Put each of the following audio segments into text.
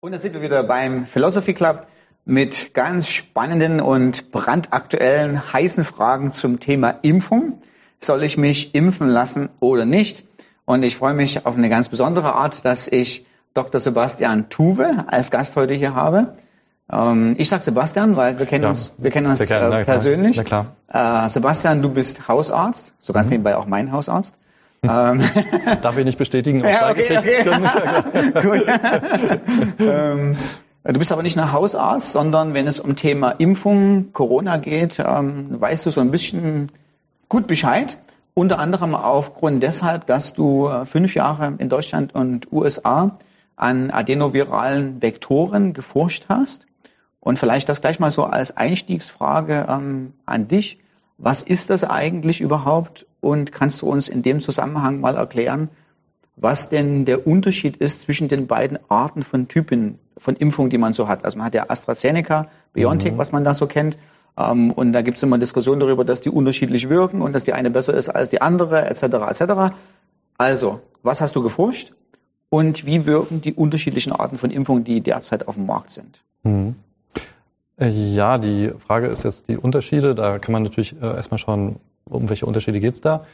Und da sind wir wieder beim Philosophy Club mit ganz spannenden und brandaktuellen heißen Fragen zum Thema Impfung. Soll ich mich impfen lassen oder nicht? Und ich freue mich auf eine ganz besondere Art, dass ich Dr. Sebastian Tuwe als Gast heute hier habe. Ähm, ich sage Sebastian, weil wir kennen ja, uns, wir kennen uns gerne, äh, persönlich. Na klar. Äh, Sebastian, du bist Hausarzt, so ganz mhm. nebenbei auch mein Hausarzt. Ähm. Darf ich nicht bestätigen, aus ja, okay, okay. Gut. ähm, du bist aber nicht nur Hausarzt, sondern wenn es um Thema Impfung, Corona geht, ähm, weißt du so ein bisschen gut Bescheid. Unter anderem aufgrund deshalb, dass du äh, fünf Jahre in Deutschland und USA an adenoviralen Vektoren geforscht hast. Und vielleicht das gleich mal so als Einstiegsfrage ähm, an dich. Was ist das eigentlich überhaupt? Und kannst du uns in dem Zusammenhang mal erklären, was denn der Unterschied ist zwischen den beiden Arten von Typen von Impfungen, die man so hat? Also man hat ja AstraZeneca, BioNTech, mhm. was man da so kennt. Ähm, und da gibt es immer Diskussionen darüber, dass die unterschiedlich wirken und dass die eine besser ist als die andere, etc. etc. Also, was hast du geforscht? Und wie wirken die unterschiedlichen Arten von Impfungen, die derzeit auf dem Markt sind? Mhm. Äh, ja, die Frage ist jetzt die Unterschiede. Da kann man natürlich äh, erstmal schauen, um welche Unterschiede geht es da.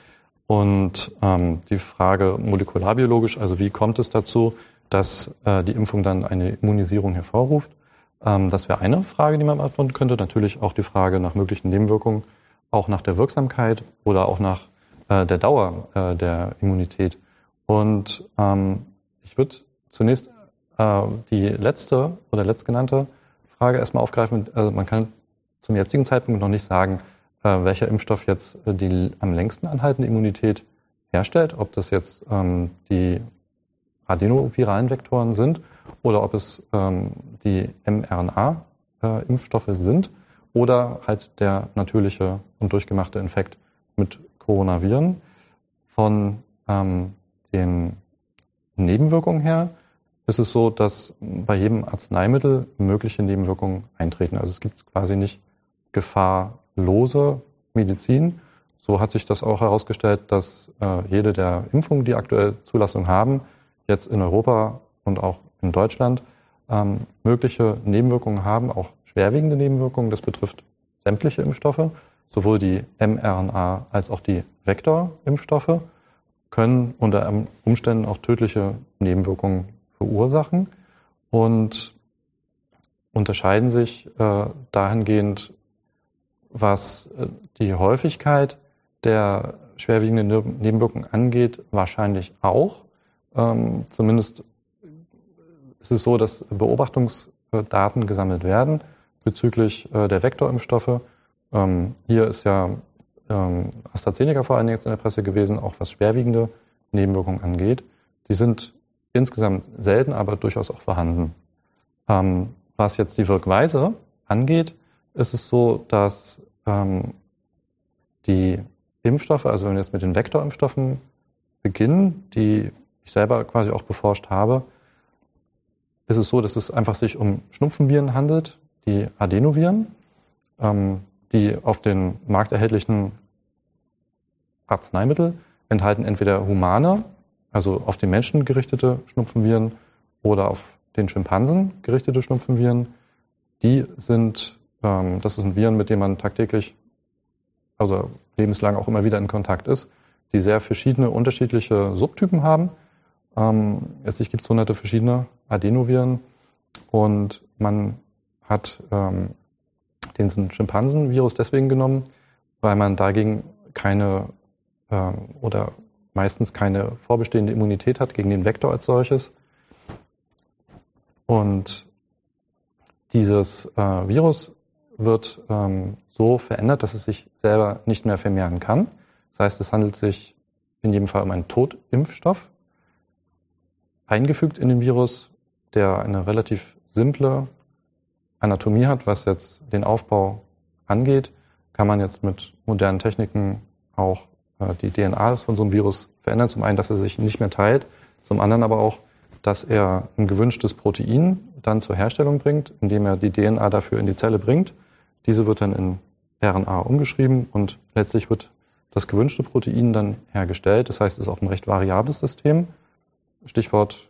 Und ähm, die Frage molekularbiologisch, also wie kommt es dazu, dass äh, die Impfung dann eine Immunisierung hervorruft? Ähm, das wäre eine Frage, die man beantworten könnte. Natürlich auch die Frage nach möglichen Nebenwirkungen, auch nach der Wirksamkeit oder auch nach äh, der Dauer äh, der Immunität. Und ähm, ich würde zunächst äh, die letzte oder letztgenannte Frage erstmal aufgreifen. Also man kann zum jetzigen Zeitpunkt noch nicht sagen, welcher Impfstoff jetzt äh, die am längsten anhaltende Immunität herstellt, ob das jetzt ähm, die adenoviralen Vektoren sind oder ob es ähm, die mRNA-Impfstoffe äh, sind oder halt der natürliche und durchgemachte Infekt mit Coronaviren. Von ähm, den Nebenwirkungen her ist es so, dass bei jedem Arzneimittel mögliche Nebenwirkungen eintreten. Also es gibt quasi nicht gefahrlose Medizin. So hat sich das auch herausgestellt, dass äh, jede der Impfungen, die aktuell Zulassung haben, jetzt in Europa und auch in Deutschland ähm, mögliche Nebenwirkungen haben, auch schwerwiegende Nebenwirkungen. Das betrifft sämtliche Impfstoffe, sowohl die mRNA als auch die Vektorimpfstoffe können unter Umständen auch tödliche Nebenwirkungen verursachen und unterscheiden sich äh, dahingehend, was äh, die Häufigkeit der schwerwiegenden Nebenwirkungen angeht, wahrscheinlich auch. Ähm, zumindest ist es so, dass Beobachtungsdaten gesammelt werden bezüglich äh, der Vektorimpfstoffe. Ähm, hier ist ja ähm, AstraZeneca vor allen Dingen jetzt in der Presse gewesen, auch was schwerwiegende Nebenwirkungen angeht. Die sind insgesamt selten, aber durchaus auch vorhanden. Was jetzt die Wirkweise angeht, ist es so, dass ähm, die Impfstoffe, also wenn wir jetzt mit den Vektorimpfstoffen beginnen, die ich selber quasi auch beforscht habe, ist es so, dass es einfach sich um Schnupfenviren handelt, die Adenoviren, ähm, die auf den Markt erhältlichen Arzneimittel enthalten entweder humane also auf den Menschen gerichtete Schnupfenviren oder auf den Schimpansen gerichtete Schnupfenviren, die sind, das sind Viren, mit denen man tagtäglich, also lebenslang auch immer wieder in Kontakt ist, die sehr verschiedene, unterschiedliche Subtypen haben. Ähm, es gibt hunderte verschiedene Adenoviren und man hat ähm, den Schimpansenvirus deswegen genommen, weil man dagegen keine oder meistens keine vorbestehende Immunität hat gegen den Vektor als solches. Und dieses äh, Virus wird ähm, so verändert, dass es sich selber nicht mehr vermehren kann. Das heißt, es handelt sich in jedem Fall um einen Totimpfstoff, eingefügt in den Virus, der eine relativ simple Anatomie hat, was jetzt den Aufbau angeht, kann man jetzt mit modernen Techniken auch äh, die DNA von so einem Virus verändern. Zum einen, dass er sich nicht mehr teilt, zum anderen aber auch, dass er ein gewünschtes Protein dann zur Herstellung bringt, indem er die DNA dafür in die Zelle bringt. Diese wird dann in RNA umgeschrieben und letztlich wird das gewünschte Protein dann hergestellt. Das heißt, es ist auch ein recht variables System. Stichwort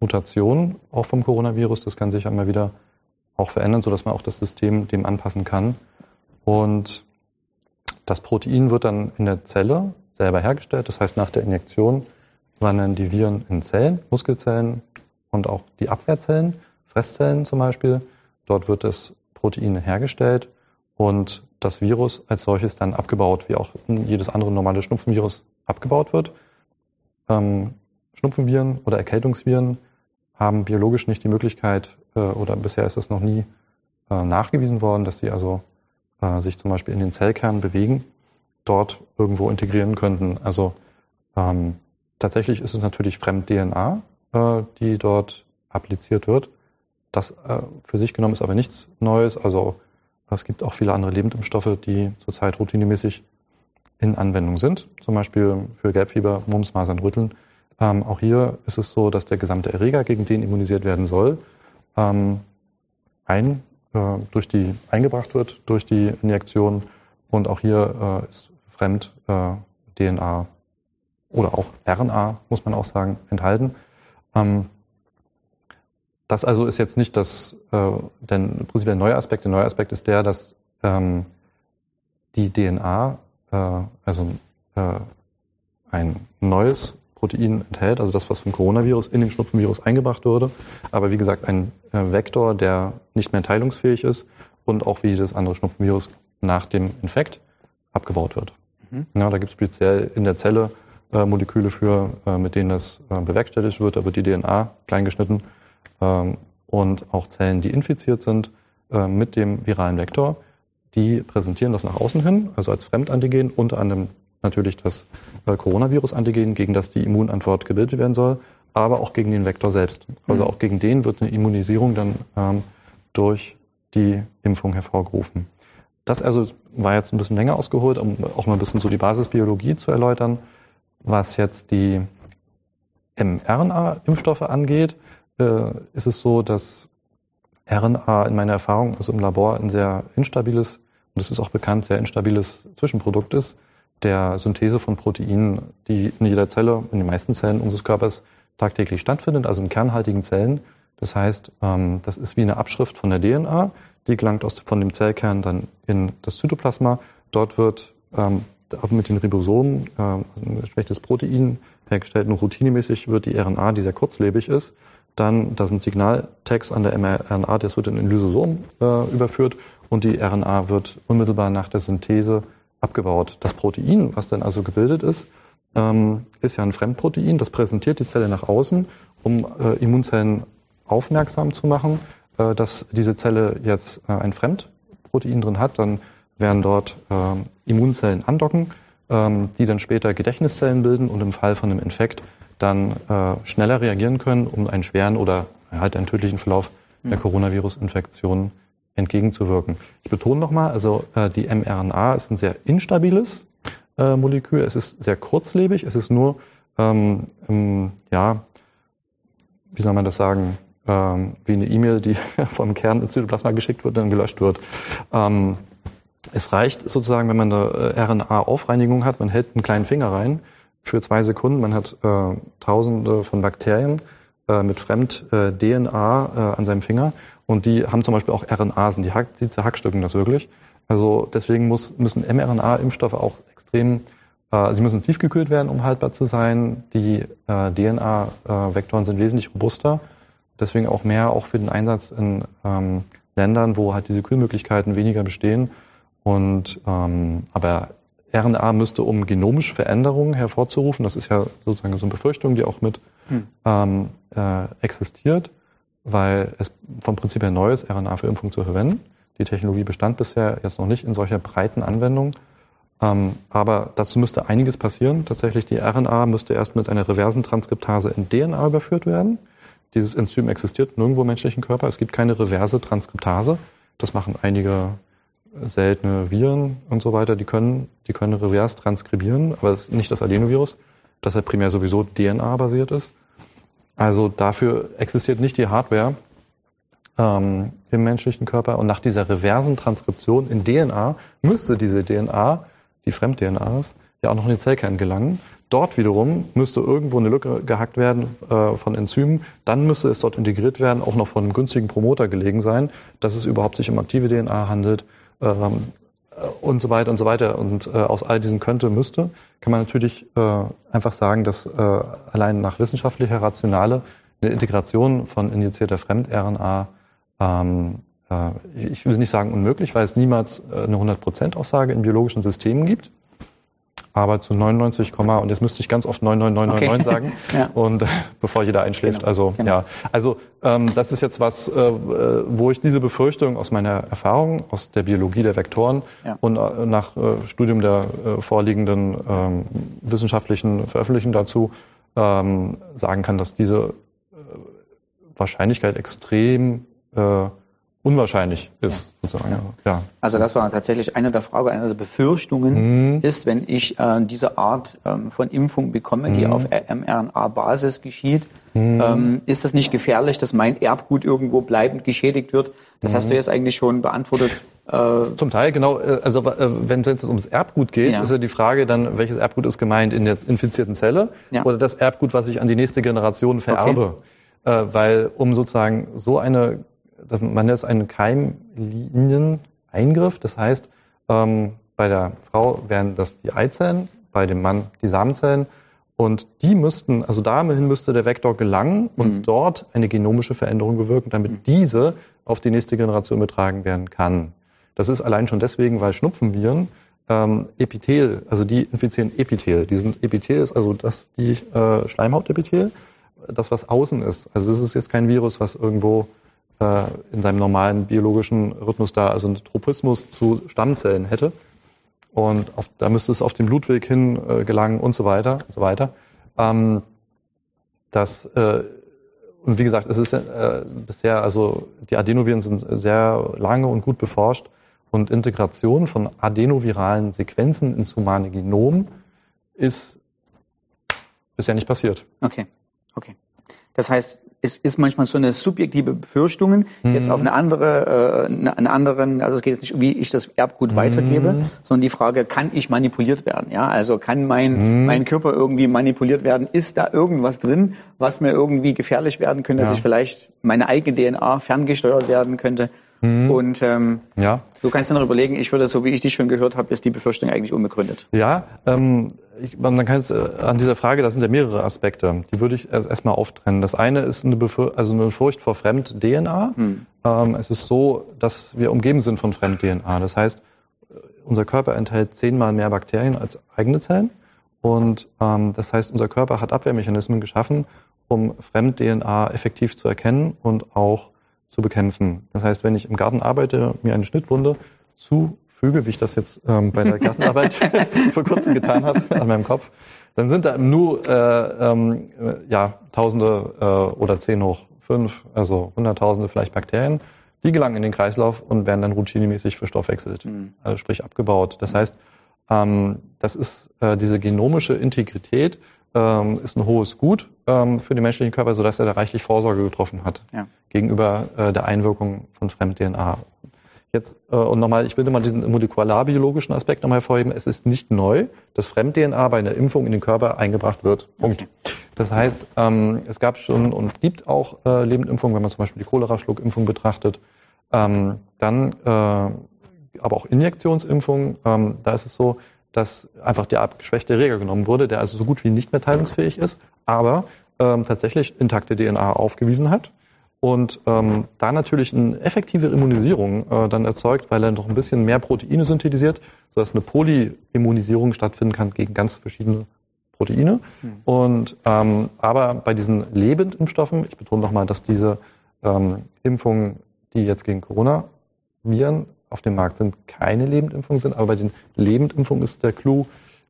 Mutation auch vom Coronavirus. Das kann sich einmal wieder auch verändern, sodass man auch das System dem anpassen kann. Und das Protein wird dann in der Zelle selber hergestellt. Das heißt, nach der Injektion wandern die Viren in Zellen, Muskelzellen und auch die Abwehrzellen, Fresszellen zum Beispiel. Dort wird das Protein hergestellt und das Virus als solches dann abgebaut, wie auch jedes andere normale Schnupfenvirus abgebaut wird. Ähm, Schnupfenviren oder Erkältungsviren haben biologisch nicht die Möglichkeit, äh, oder bisher ist es noch nie äh, nachgewiesen worden, dass sie also äh, sich zum Beispiel in den Zellkern bewegen, dort irgendwo integrieren könnten. Also ähm, tatsächlich ist es natürlich Fremd-DNA, äh, die dort appliziert wird. Das äh, für sich genommen ist aber nichts Neues. Also es gibt auch viele andere Lebendimpfstoffe, die zurzeit routinemäßig in Anwendung sind, zum Beispiel für Gelbfieber, Mumps, Masern, Rütteln. Ähm, auch hier ist es so, dass der gesamte Erreger, gegen den immunisiert werden soll, ähm, ein, äh, durch die, eingebracht wird durch die Injektion. Und auch hier äh, ist fremd äh, DNA oder auch RNA, muss man auch sagen, enthalten. Ähm, das also ist jetzt nicht das, äh, denn im Prinzip der neue Aspekt. Der neue Aspekt ist der, dass ähm, die DNA, äh, also äh, ein neues Protein enthält, also das, was vom Coronavirus in den Schnupfenvirus eingebracht wurde, aber wie gesagt ein äh, Vektor, der nicht mehr teilungsfähig ist und auch wie jedes andere Schnupfenvirus nach dem Infekt abgebaut wird. Mhm. Ja, da gibt es speziell in der Zelle äh, Moleküle für, äh, mit denen das äh, bewerkstelligt wird. Da wird die DNA kleingeschnitten und auch Zellen, die infiziert sind äh, mit dem viralen Vektor, die präsentieren das nach außen hin, also als Fremdantigen, unter anderem natürlich das äh, Coronavirus-Antigen, gegen das die Immunantwort gebildet werden soll, aber auch gegen den Vektor selbst. Also mhm. auch gegen den wird eine Immunisierung dann ähm, durch die Impfung hervorgerufen. Das also war jetzt ein bisschen länger ausgeholt, um auch mal ein bisschen so die Basisbiologie zu erläutern. Was jetzt die mRNA-Impfstoffe angeht, äh, ist es so, dass RNA in meiner Erfahrung, also im Labor, ein sehr instabiles, und es ist auch bekannt, sehr instabiles Zwischenprodukt ist der Synthese von Proteinen, die in jeder Zelle, in den meisten Zellen unseres Körpers tagtäglich stattfindet, also in kernhaltigen Zellen. Das heißt, ähm, das ist wie eine Abschrift von der DNA, die gelangt aus, von dem Zellkern dann in das Zytoplasma. Dort wird ähm, mit den Ribosomen äh, also ein schlechtes Protein hergestellt und routinemäßig wird die RNA, die sehr kurzlebig ist, dann, da sind Signaltext an der mRNA, das wird in ein Lysosom äh, überführt und die RNA wird unmittelbar nach der Synthese abgebaut. Das Protein, was dann also gebildet ist, ähm, ist ja ein Fremdprotein, das präsentiert die Zelle nach außen, um äh, Immunzellen aufmerksam zu machen, äh, dass diese Zelle jetzt äh, ein Fremdprotein drin hat. Dann werden dort äh, Immunzellen andocken, ähm, die dann später Gedächtniszellen bilden und im Fall von einem Infekt dann äh, schneller reagieren können, um einen schweren oder halt einen tödlichen Verlauf der hm. Coronavirus-Infektion entgegenzuwirken. Ich betone nochmal, also äh, die mRNA ist ein sehr instabiles äh, Molekül. Es ist sehr kurzlebig. Es ist nur, ähm, ähm, ja, wie soll man das sagen, ähm, wie eine E-Mail, die vom Kern ins Zytoplasma geschickt wird, dann gelöscht wird. Ähm, es reicht sozusagen, wenn man eine äh, RNA-Aufreinigung hat, man hält einen kleinen Finger rein für zwei Sekunden, man hat äh, tausende von Bakterien äh, mit Fremd-DNA äh, äh, an seinem Finger und die haben zum Beispiel auch RNAsen, die, hack, die zerhackstücken das wirklich. Also deswegen muss, müssen mRNA-Impfstoffe auch extrem, äh, sie müssen tiefgekühlt werden, um haltbar zu sein. Die äh, DNA-Vektoren sind wesentlich robuster. Deswegen auch mehr auch für den Einsatz in ähm, Ländern, wo halt diese Kühlmöglichkeiten weniger bestehen. Und ähm, aber RNA müsste, um genomische Veränderungen hervorzurufen, das ist ja sozusagen so eine Befürchtung, die auch mit hm. ähm, äh, existiert, weil es vom Prinzip her neu ist, RNA für Impfung zu verwenden. Die Technologie bestand bisher jetzt noch nicht in solcher breiten Anwendung. Ähm, aber dazu müsste einiges passieren. Tatsächlich, die RNA müsste erst mit einer reversen Transkriptase in DNA überführt werden. Dieses Enzym existiert nirgendwo im menschlichen Körper. Es gibt keine reverse Transkriptase. Das machen einige seltene Viren und so weiter. Die können, die können revers transkribieren, aber das nicht das Adenovirus, das ja primär sowieso DNA-basiert ist. Also dafür existiert nicht die Hardware ähm, im menschlichen Körper. Und nach dieser reversen Transkription in DNA müsste diese DNA, die Fremd-DNA ist, ja auch noch in den Zellkern gelangen. Dort wiederum müsste irgendwo eine Lücke gehackt werden äh, von Enzymen. Dann müsste es dort integriert werden, auch noch von einem günstigen Promoter gelegen sein, dass es überhaupt sich um aktive DNA handelt ähm, äh, und so weiter und so weiter. Und äh, aus all diesen könnte, müsste, kann man natürlich äh, einfach sagen, dass äh, allein nach wissenschaftlicher Rationale eine Integration von injizierter Fremd-RNA ähm, äh, ich will nicht sagen unmöglich, weil es niemals äh, eine 100%-Aussage in biologischen Systemen gibt. Aber zu 99, und jetzt müsste ich ganz oft 99999 okay. sagen, ja. und bevor jeder einschläft. Genau. Also genau. ja, also ähm, das ist jetzt was, äh, wo ich diese Befürchtung aus meiner Erfahrung, aus der Biologie der Vektoren ja. und äh, nach äh, Studium der äh, vorliegenden ähm, wissenschaftlichen Veröffentlichungen dazu ähm, sagen kann, dass diese Wahrscheinlichkeit extrem äh, unwahrscheinlich ist, ja. sozusagen. Ja. Also das war tatsächlich eine der Fragen, eine der Befürchtungen mhm. ist, wenn ich äh, diese Art ähm, von Impfung bekomme, die mhm. auf mRNA-Basis geschieht, mhm. ähm, ist das nicht gefährlich, dass mein Erbgut irgendwo bleibend geschädigt wird? Das hast du mhm. jetzt eigentlich schon beantwortet. Äh, Zum Teil, genau. Äh, also äh, wenn es jetzt ums Erbgut geht, ja. ist ja die Frage dann, welches Erbgut ist gemeint in der infizierten Zelle ja. oder das Erbgut, was ich an die nächste Generation vererbe. Okay. Äh, weil um sozusagen so eine man nennt es einen Keimlinieneingriff. Das heißt, ähm, bei der Frau wären das die Eizellen, bei dem Mann die Samenzellen. Und die müssten, also dahin müsste der Vektor gelangen und mhm. dort eine genomische Veränderung bewirken, damit mhm. diese auf die nächste Generation übertragen werden kann. Das ist allein schon deswegen, weil Schnupfenviren ähm, Epithel, also die infizieren Epithel. Die sind Epithel ist also das die äh, Schleimhautepithel, das was außen ist. Also das ist jetzt kein Virus, was irgendwo äh, in seinem normalen biologischen Rhythmus da also einen Tropismus zu Stammzellen hätte. Und auf, da müsste es auf dem Blutweg hin äh, gelangen und so weiter und so weiter. Ähm, das, äh, und wie gesagt, es ist äh, bisher, also die Adenoviren sind sehr lange und gut beforscht und Integration von adenoviralen Sequenzen ins humane Genom ist bisher nicht passiert. Okay, okay. Das heißt, es ist manchmal so eine subjektive Befürchtungen, mhm. jetzt auf eine andere, äh, einen anderen, also es geht jetzt nicht, wie ich das Erbgut mhm. weitergebe, sondern die Frage, kann ich manipuliert werden? Ja, also kann mein, mhm. mein Körper irgendwie manipuliert werden? Ist da irgendwas drin, was mir irgendwie gefährlich werden könnte, ja. dass ich vielleicht meine eigene DNA ferngesteuert werden könnte? Mhm. Und ähm, ja. du kannst dir noch überlegen, ich würde, so wie ich dich schon gehört habe, ist die Befürchtung eigentlich unbegründet. Ja, ähm, ich, man kann es äh, an dieser Frage, das sind ja mehrere Aspekte, die würde ich erstmal auftrennen. Das eine ist eine, Befür also eine Furcht vor Fremd-DNA. Mhm. Ähm, es ist so, dass wir umgeben sind von Fremd-DNA. Das heißt, unser Körper enthält zehnmal mehr Bakterien als eigene Zellen. Und ähm, das heißt, unser Körper hat Abwehrmechanismen geschaffen, um Fremd-DNA effektiv zu erkennen und auch zu bekämpfen. Das heißt, wenn ich im Garten arbeite, mir eine Schnittwunde zufüge, wie ich das jetzt ähm, bei der Gartenarbeit vor kurzem getan habe an meinem Kopf, dann sind da nur äh, ähm, ja, Tausende äh, oder zehn hoch fünf, also Hunderttausende vielleicht Bakterien, die gelangen in den Kreislauf und werden dann routinemäßig verstoffwechselt, mhm. also sprich abgebaut. Das heißt, ähm, das ist äh, diese genomische Integrität ähm, ist ein hohes Gut ähm, für den menschlichen Körper, sodass er da reichlich Vorsorge getroffen hat ja. gegenüber äh, der Einwirkung von Fremd-DNA. Jetzt, äh, und nochmal, ich will mal diesen molekularbiologischen Aspekt nochmal hervorheben. Es ist nicht neu, dass Fremd-DNA bei einer Impfung in den Körper eingebracht wird. Punkt. Okay. Das heißt, ähm, es gab schon und gibt auch äh, Lebendimpfungen, wenn man zum Beispiel die Cholera-Schluckimpfung betrachtet. Ähm, dann äh, aber auch Injektionsimpfungen. Ähm, da ist es so, dass einfach der abgeschwächte Erreger genommen wurde, der also so gut wie nicht mehr teilungsfähig ist, aber ähm, tatsächlich intakte DNA aufgewiesen hat und ähm, da natürlich eine effektive Immunisierung äh, dann erzeugt, weil er noch ein bisschen mehr Proteine synthetisiert, sodass eine Polyimmunisierung stattfinden kann gegen ganz verschiedene Proteine. Mhm. Und ähm, aber bei diesen Lebendimpfstoffen, ich betone nochmal, dass diese ähm, Impfungen, die jetzt gegen Corona-Viren auf dem Markt sind, keine Lebendimpfungen sind. Aber bei den Lebendimpfungen ist der Clou,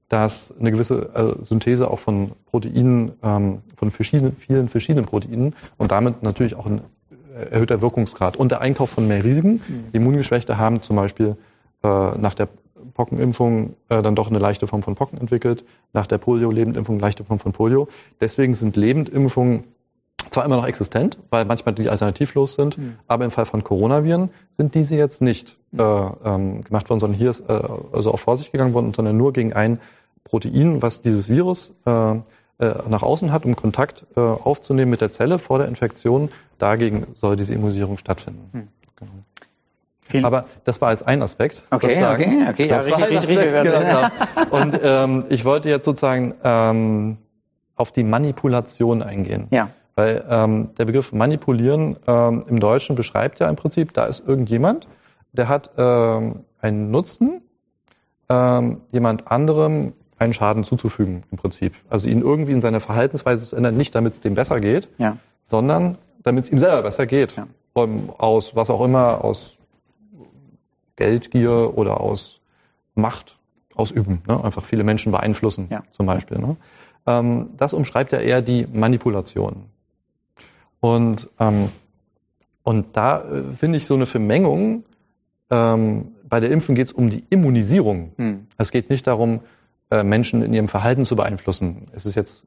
dass eine gewisse äh, Synthese auch von Proteinen, ähm, von verschiedenen, vielen verschiedenen Proteinen und damit natürlich auch ein äh, erhöhter Wirkungsgrad und der Einkauf von mehr Risiken. Mhm. Immungeschwächte haben zum Beispiel äh, nach der Pockenimpfung dann doch eine leichte Form von Pocken entwickelt, nach der Polio-Lebendimpfung eine leichte Form von Polio. Deswegen sind Lebendimpfungen zwar immer noch existent, weil manchmal die alternativlos sind, mhm. aber im Fall von Coronaviren sind diese jetzt nicht mhm. äh, ähm, gemacht worden, sondern hier ist äh, also auf Vorsicht gegangen worden, sondern nur gegen ein Protein, was dieses Virus äh, äh, nach außen hat, um Kontakt äh, aufzunehmen mit der Zelle vor der Infektion. Dagegen soll diese Immunisierung stattfinden. Hm. Genau. Aber das war jetzt ein Aspekt. Okay, sozusagen. okay, okay, ja, richtig, richtig, richtig. Genau, genau. Und ähm, ich wollte jetzt sozusagen ähm, auf die Manipulation eingehen. Ja. Weil ähm, der Begriff manipulieren ähm, im Deutschen beschreibt ja im Prinzip, da ist irgendjemand, der hat ähm, einen Nutzen, ähm, jemand anderem einen Schaden zuzufügen im Prinzip. Also ihn irgendwie in seiner Verhaltensweise zu ändern, nicht damit es dem besser geht, ja. sondern damit es ihm selber besser geht. Ja. Aus was auch immer, aus Geldgier oder aus Macht ausüben. Ne? Einfach viele Menschen beeinflussen ja. zum Beispiel. Ne? Ähm, das umschreibt ja eher die Manipulation. Und, ähm, und da äh, finde ich so eine Vermengung. Ähm, bei der Impfen geht es um die Immunisierung. Hm. Es geht nicht darum, äh, Menschen in ihrem Verhalten zu beeinflussen. Es ist jetzt,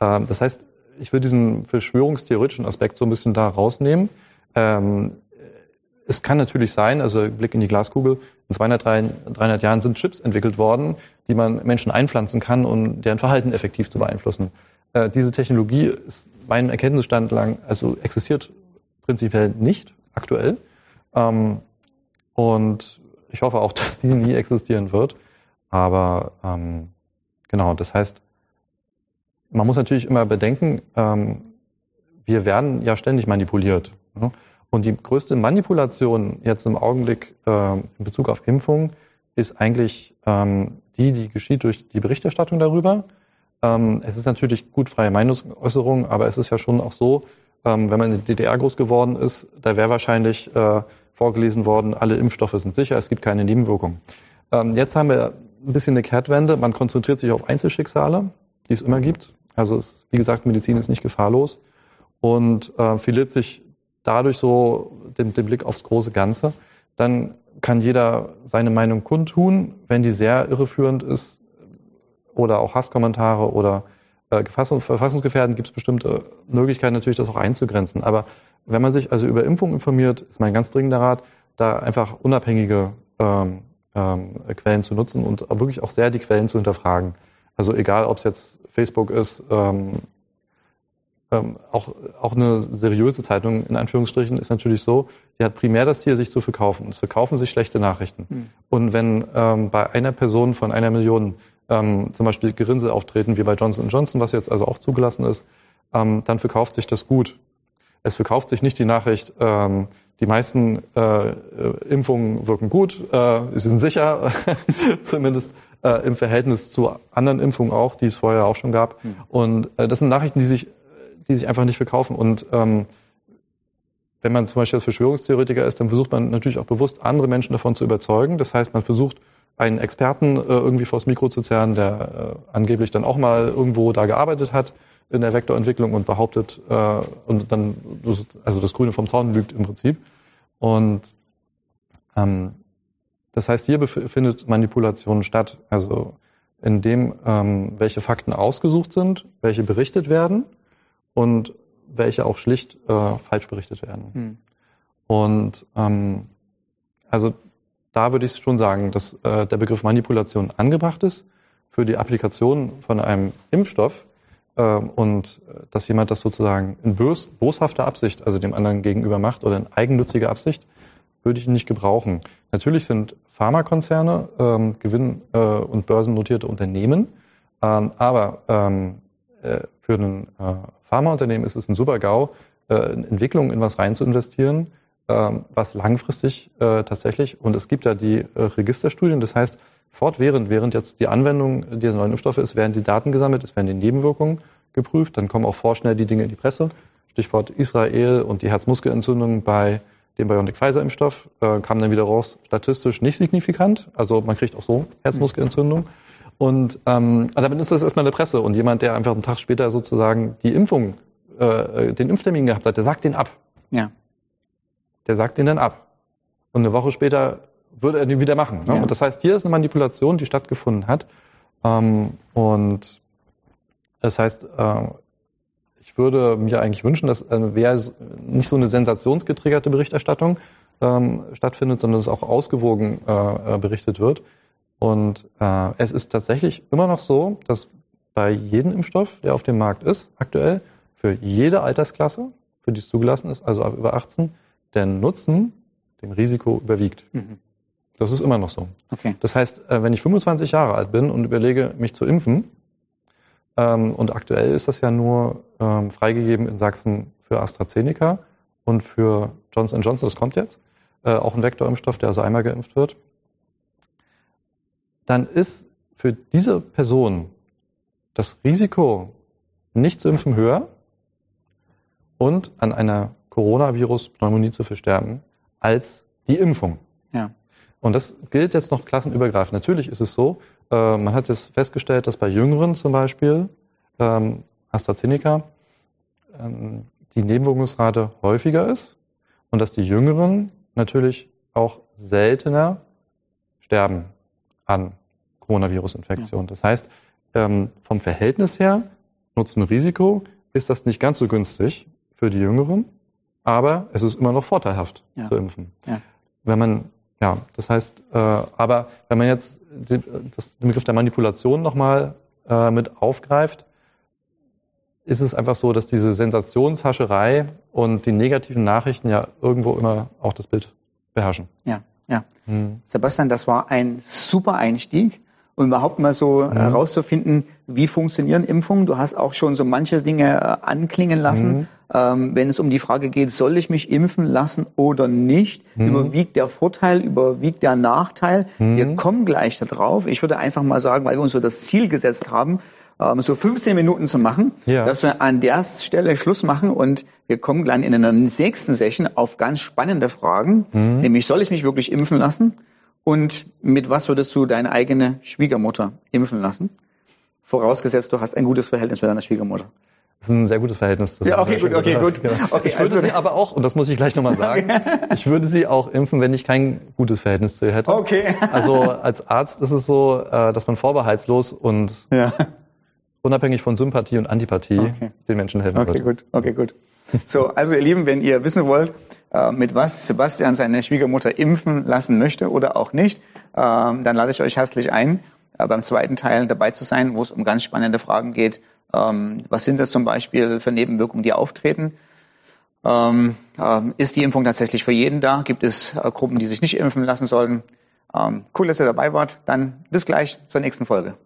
äh, das heißt, ich würde diesen verschwörungstheoretischen Aspekt so ein bisschen da rausnehmen. Ähm, es kann natürlich sein, also Blick in die Glaskugel, in 200, 300 Jahren sind Chips entwickelt worden, die man Menschen einpflanzen kann, um deren Verhalten effektiv zu beeinflussen. Äh, diese Technologie ist meinem Erkenntnisstand lang, also existiert prinzipiell nicht aktuell. Ähm, und ich hoffe auch, dass die nie existieren wird. Aber ähm, genau, das heißt, man muss natürlich immer bedenken, ähm, wir werden ja ständig manipuliert. Ne? Und die größte Manipulation jetzt im Augenblick äh, in Bezug auf Impfung ist eigentlich ähm, die, die geschieht durch die Berichterstattung darüber. Ähm, es ist natürlich gut freie Meinungsäußerung, aber es ist ja schon auch so, ähm, wenn man in der DDR groß geworden ist, da wäre wahrscheinlich äh, vorgelesen worden, alle Impfstoffe sind sicher, es gibt keine Nebenwirkungen. Ähm, jetzt haben wir ein bisschen eine Kehrtwende. Man konzentriert sich auf Einzelschicksale, die es immer gibt. Also es, wie gesagt, Medizin ist nicht gefahrlos und äh, verliert sich dadurch so den, den Blick aufs große Ganze. Dann kann jeder seine Meinung kundtun, wenn die sehr irreführend ist oder auch Hasskommentare oder äh, verfassungsgefährdend gibt es bestimmte Möglichkeiten natürlich, das auch einzugrenzen. Aber wenn man sich also über Impfung informiert, ist mein ganz dringender Rat, da einfach unabhängige ähm, ähm, Quellen zu nutzen und wirklich auch sehr die Quellen zu hinterfragen. Also egal, ob es jetzt Facebook ist, ähm, ähm, auch, auch eine seriöse Zeitung in Anführungsstrichen ist natürlich so, die hat primär das Ziel, sich zu verkaufen. Es verkaufen sich schlechte Nachrichten. Mhm. Und wenn ähm, bei einer Person von einer Million ähm, zum Beispiel Gerinse auftreten, wie bei Johnson Johnson, was jetzt also auch zugelassen ist, ähm, dann verkauft sich das gut. Es verkauft sich nicht die Nachricht, ähm, die meisten äh, Impfungen wirken gut, äh, sie sind sicher, zumindest äh, im Verhältnis zu anderen Impfungen auch, die es vorher auch schon gab. Mhm. Und äh, das sind Nachrichten, die sich, die sich einfach nicht verkaufen. Und ähm, wenn man zum Beispiel als Verschwörungstheoretiker ist, dann versucht man natürlich auch bewusst, andere Menschen davon zu überzeugen. Das heißt, man versucht, einen Experten äh, irgendwie vors Mikro zu zerren, der äh, angeblich dann auch mal irgendwo da gearbeitet hat in der Vektorentwicklung und behauptet äh, und dann also das Grüne vom Zaun lügt im Prinzip. Und ähm, das heißt, hier findet Manipulation statt, also in dem, ähm, welche Fakten ausgesucht sind, welche berichtet werden und welche auch schlicht äh, falsch berichtet werden. Hm. Und ähm, also da würde ich schon sagen, dass äh, der Begriff Manipulation angebracht ist für die Applikation von einem Impfstoff, ähm, und äh, dass jemand das sozusagen in bös, boshafter Absicht, also dem anderen gegenüber macht oder in eigennütziger Absicht, würde ich nicht gebrauchen. Natürlich sind Pharmakonzerne ähm, Gewinn- äh, und börsennotierte Unternehmen, ähm, aber ähm, äh, für ein äh, Pharmaunternehmen ist es ein super GAU, äh, in Entwicklung in was rein zu investieren, was langfristig äh, tatsächlich, und es gibt ja die äh, Registerstudien, das heißt, fortwährend, während jetzt die Anwendung dieser neuen Impfstoffe ist, werden die Daten gesammelt, es werden die Nebenwirkungen geprüft, dann kommen auch vorschnell die Dinge in die Presse. Stichwort Israel und die Herzmuskelentzündung bei dem BioNTech-Pfizer-Impfstoff äh, kam dann wieder raus, statistisch nicht signifikant. Also man kriegt auch so Herzmuskelentzündung. Und ähm, also damit ist das erstmal eine Presse. Und jemand, der einfach einen Tag später sozusagen die Impfung, äh, den Impftermin gehabt hat, der sagt den ab. Ja. Der sagt den dann ab. Und eine Woche später würde er den wieder machen. Ne? Ja. Und das heißt, hier ist eine Manipulation, die stattgefunden hat. Ähm, und das heißt, äh, ich würde mir eigentlich wünschen, dass äh, wer nicht so eine sensationsgetriggerte Berichterstattung ähm, stattfindet, sondern dass auch ausgewogen äh, äh, berichtet wird. Und äh, es ist tatsächlich immer noch so, dass bei jedem Impfstoff, der auf dem Markt ist, aktuell, für jede Altersklasse, für die es zugelassen ist, also ab über 18, der Nutzen dem Risiko überwiegt. Mhm. Das ist immer noch so. Okay. Das heißt, äh, wenn ich 25 Jahre alt bin und überlege, mich zu impfen, ähm, und aktuell ist das ja nur ähm, freigegeben in Sachsen für AstraZeneca und für Johnson Johnson, das kommt jetzt, äh, auch ein Vektorimpfstoff, der also einmal geimpft wird, dann ist für diese Person das Risiko, nicht zu impfen, höher und an einer Coronavirus-Pneumonie zu versterben, als die Impfung. Ja. Und das gilt jetzt noch klassenübergreifend. Natürlich ist es so, äh, man hat jetzt festgestellt, dass bei Jüngeren zum Beispiel ähm, AstraZeneca ähm, die Nebenwirkungsrate häufiger ist und dass die Jüngeren natürlich auch seltener sterben an Coronavirus-Infektion. Ja. Das heißt, ähm, vom Verhältnis her, Nutzen-Risiko, ist das nicht ganz so günstig für die Jüngeren, aber es ist immer noch vorteilhaft ja. zu impfen. Ja. Wenn man, ja, das heißt, äh, aber wenn man jetzt den, das, den Begriff der Manipulation nochmal äh, mit aufgreift, ist es einfach so, dass diese Sensationshascherei und die negativen Nachrichten ja irgendwo immer auch das Bild beherrschen. Ja, ja. Hm. Sebastian, das war ein super Einstieg um überhaupt mal so mhm. herauszufinden, wie funktionieren Impfungen. Du hast auch schon so manche Dinge äh, anklingen lassen. Mhm. Ähm, wenn es um die Frage geht, soll ich mich impfen lassen oder nicht, mhm. überwiegt der Vorteil, überwiegt der Nachteil. Mhm. Wir kommen gleich darauf. Ich würde einfach mal sagen, weil wir uns so das Ziel gesetzt haben, ähm, so 15 Minuten zu machen, ja. dass wir an der Stelle Schluss machen und wir kommen gleich in der nächsten Session auf ganz spannende Fragen, mhm. nämlich soll ich mich wirklich impfen lassen? Und mit was würdest du deine eigene Schwiegermutter impfen lassen? Vorausgesetzt, du hast ein gutes Verhältnis mit deiner Schwiegermutter. Das ist ein sehr gutes Verhältnis. ja, okay, gut, okay, gut. Genau. Okay, ich würde also, sie aber auch, und das muss ich gleich nochmal sagen, ich würde sie auch impfen, wenn ich kein gutes Verhältnis zu ihr hätte. Okay. Also als Arzt ist es so, äh, dass man vorbehaltslos und ja. unabhängig von Sympathie und Antipathie okay. den Menschen helfen okay. Okay, gut, okay, gut. So, also ihr Lieben, wenn ihr wissen wollt, äh, mit was Sebastian seine Schwiegermutter impfen lassen möchte oder auch nicht, ähm, dann lade ich euch herzlich ein, äh, beim zweiten Teil dabei zu sein, wo es um ganz spannende Fragen geht. Ähm, was sind das zum Beispiel für Nebenwirkungen, die auftreten? Ähm, ist die Impfung tatsächlich für jeden da? Gibt es äh, Gruppen, die sich nicht impfen lassen sollten? cool, dass ihr dabei wart. Dann bis gleich zur nächsten Folge.